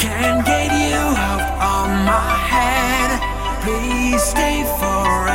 Can't get you out of my head. Please stay forever.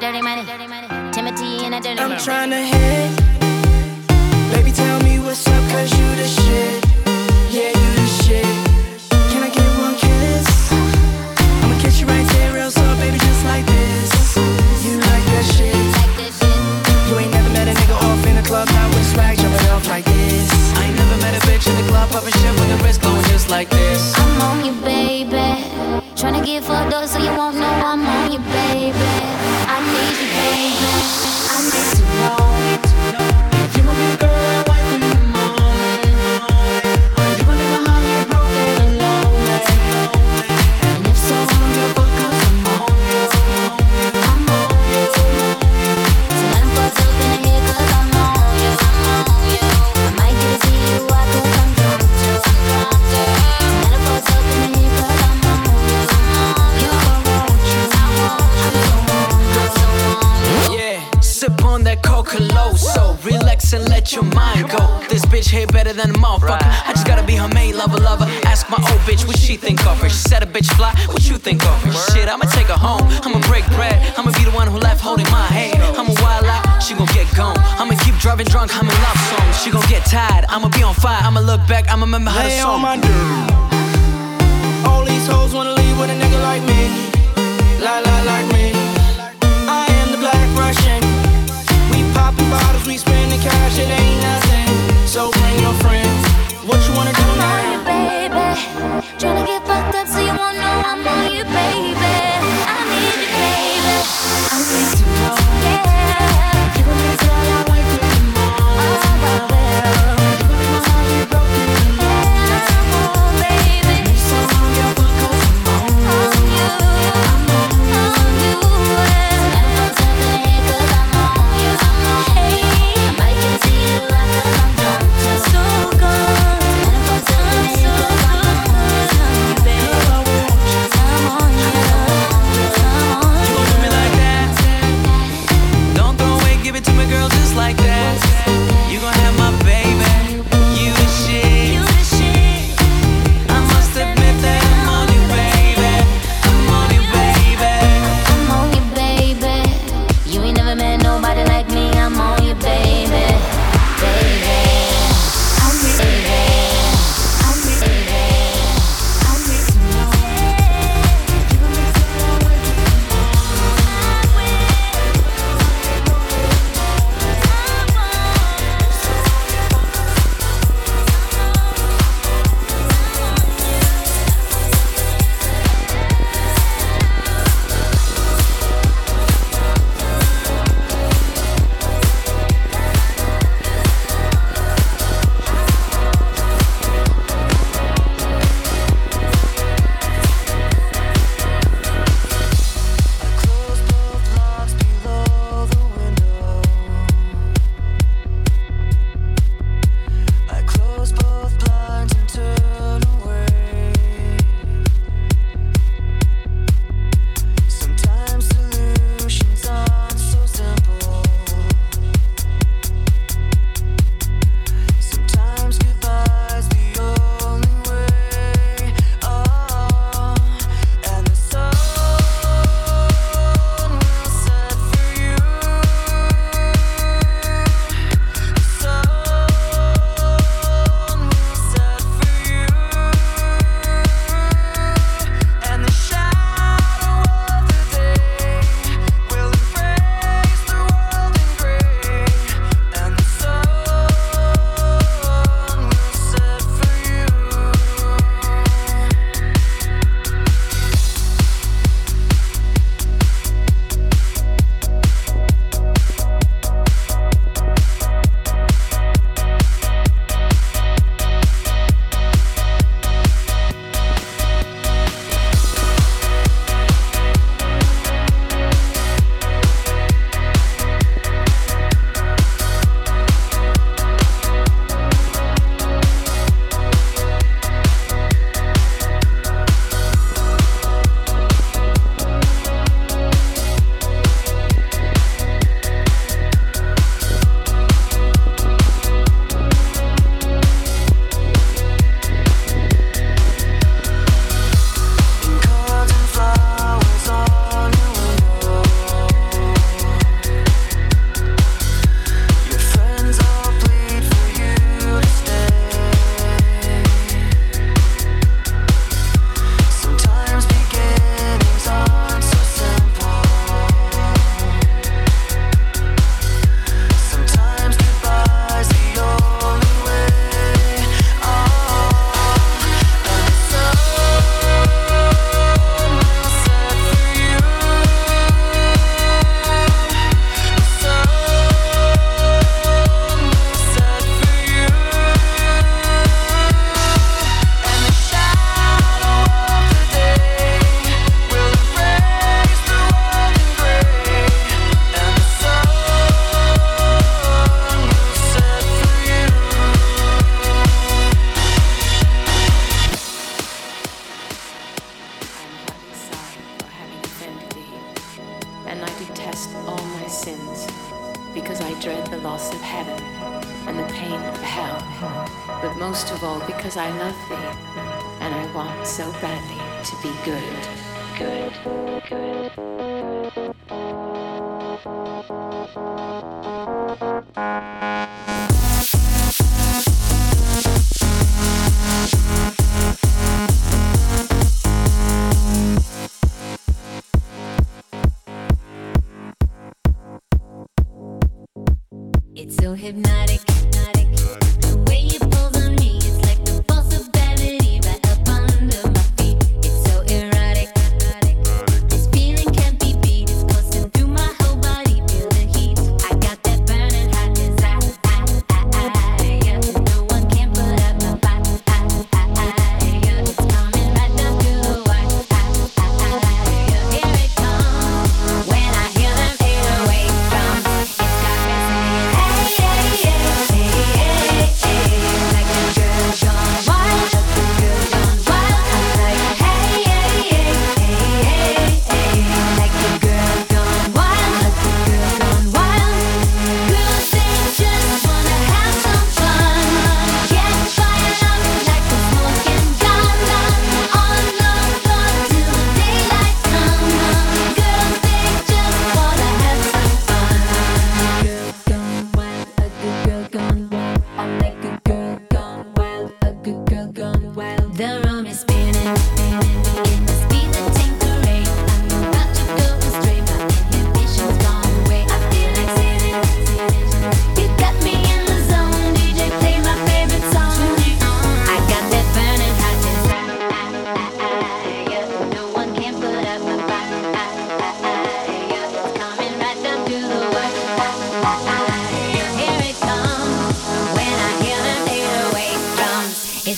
That dirty money. Timothy and that dirty I'm money. trying to hit. Baby, tell me what's up, cause you the shit. Yeah, you the shit. Can I get one kiss? I'ma kiss you right there, real slow, baby, just like this. You like that shit. Like this shit. You ain't never met a nigga off in the club, not with swag jumping off like this. I ain't never met a bitch in the club popping shit with the wrist going just like this. I'm on you, baby. Tryna get fucked up so you won't let your mind go. This bitch here better than a motherfucker. I just gotta be her main lover, lover. Ask my old bitch what she think of her. She said a bitch fly, what you think of her? Shit, I'ma take her home. I'ma break bread. I'ma be the one who left holding my hand. I'ma wild out, she gon' get gone. I'ma keep driving drunk, I'm in love songs. She gon' get tired, I'ma be on fire. I'ma look back, I'ma remember how Lay song. on my dick. All these hoes wanna leave with a nigga like me. La la like me. I am the black Russian. We poppin' bottles, we cash, it ain't nothing. So bring your friends. What you wanna do I'm on you, baby. Tryna get fucked up so you won't know I'm on you, baby. I need you, baby. I need to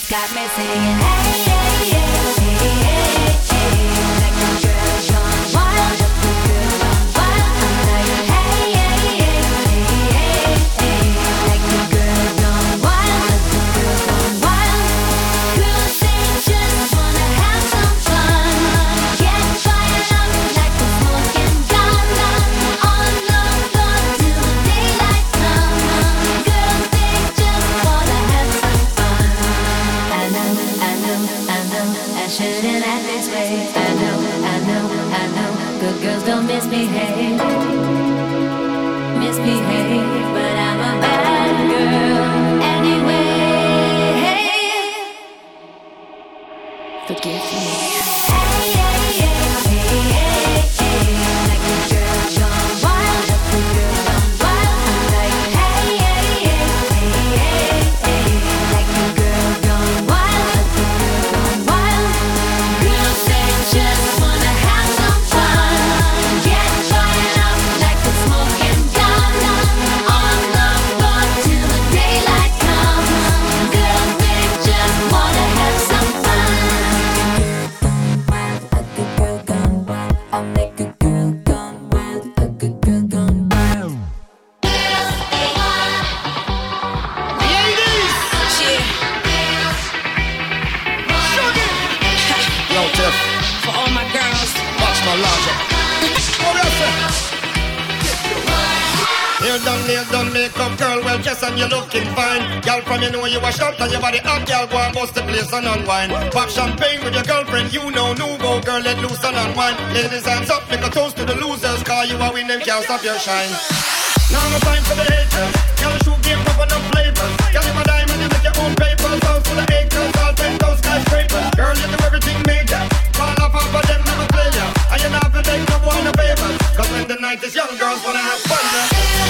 Got me saying, Hey. out on your body hot, girl. Go and bust the place and unwind. Pop champagne with your girlfriend, you know nouveau, girl. Let loose and unwind. Ladies, hands up, make a toast to the losers. Call you a winning, can't stop your shine. Now no time for the haters. Girl, shoot game, pop on flavors. Girl, you my diamond, you make your own paper. Sounds full of acres, all ten those skyscrapers. Girl, you do everything major. Fall off, off of them, never play ya. And you're not gonna take no one a favor. Cause when the night is young, girls wanna have fun. Yeah.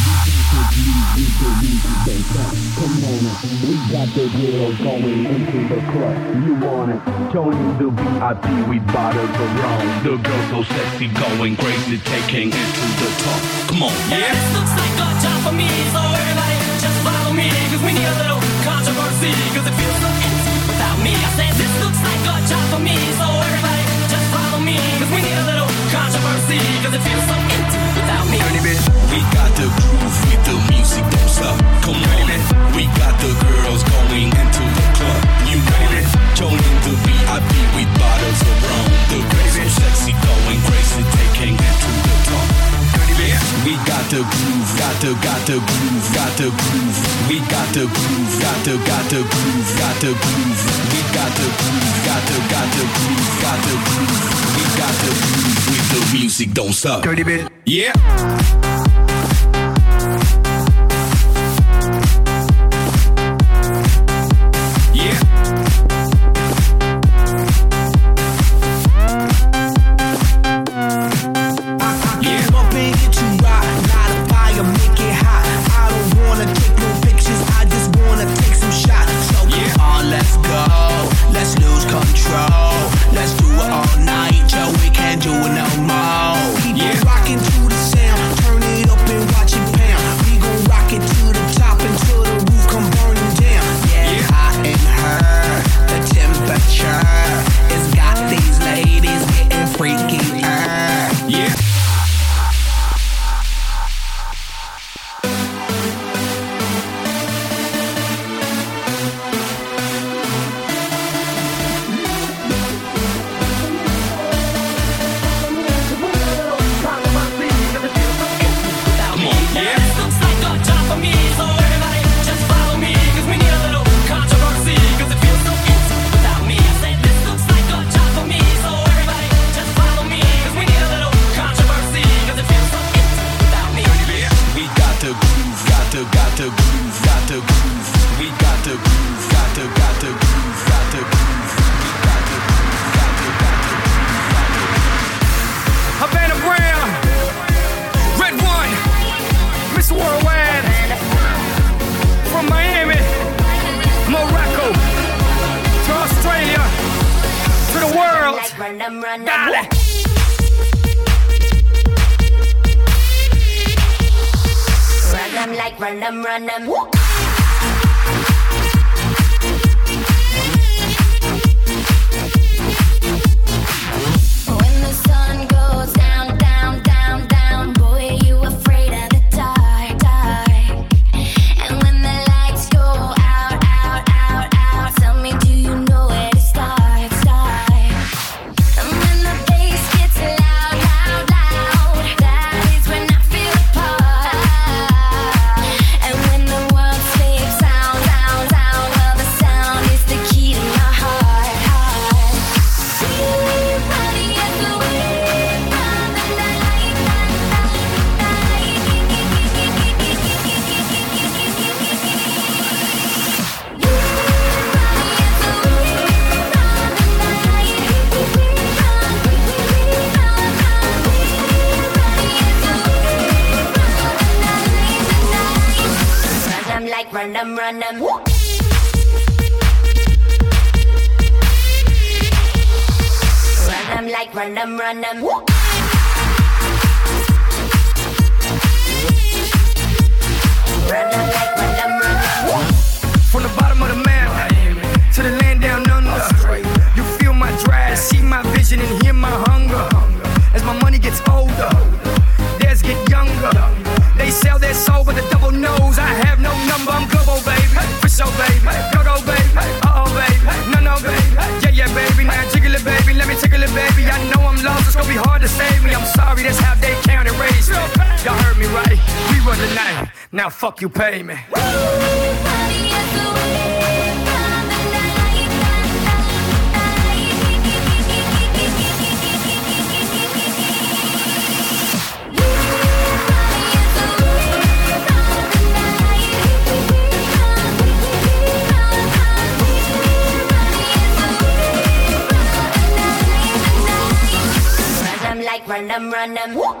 we. Come on, we got the deal going into the club. You want it? Tony the VIP, we bottles around. The girl so sexy, going crazy, taking it to the top. Come on, yeah. yeah. This looks like a job for me, so everybody just follow me, cause we need a little controversy, cause it feels so empty without me. I said this looks like a job for me, so everybody just follow me, cause we need a little it feels so without me. We got the groove with the music, don't stop. Come on, we got the girls going into the club. You the VIP with bottles of rum. The so sexy, going crazy. the groove, got the got the groove, got the groove. We got the groove, got the got the groove, got the groove. We got the groove, got the got the groove, got the groove. We got the groove with the music don't stop. Dirty bit. Yeah. fuck you pay me. run them, run.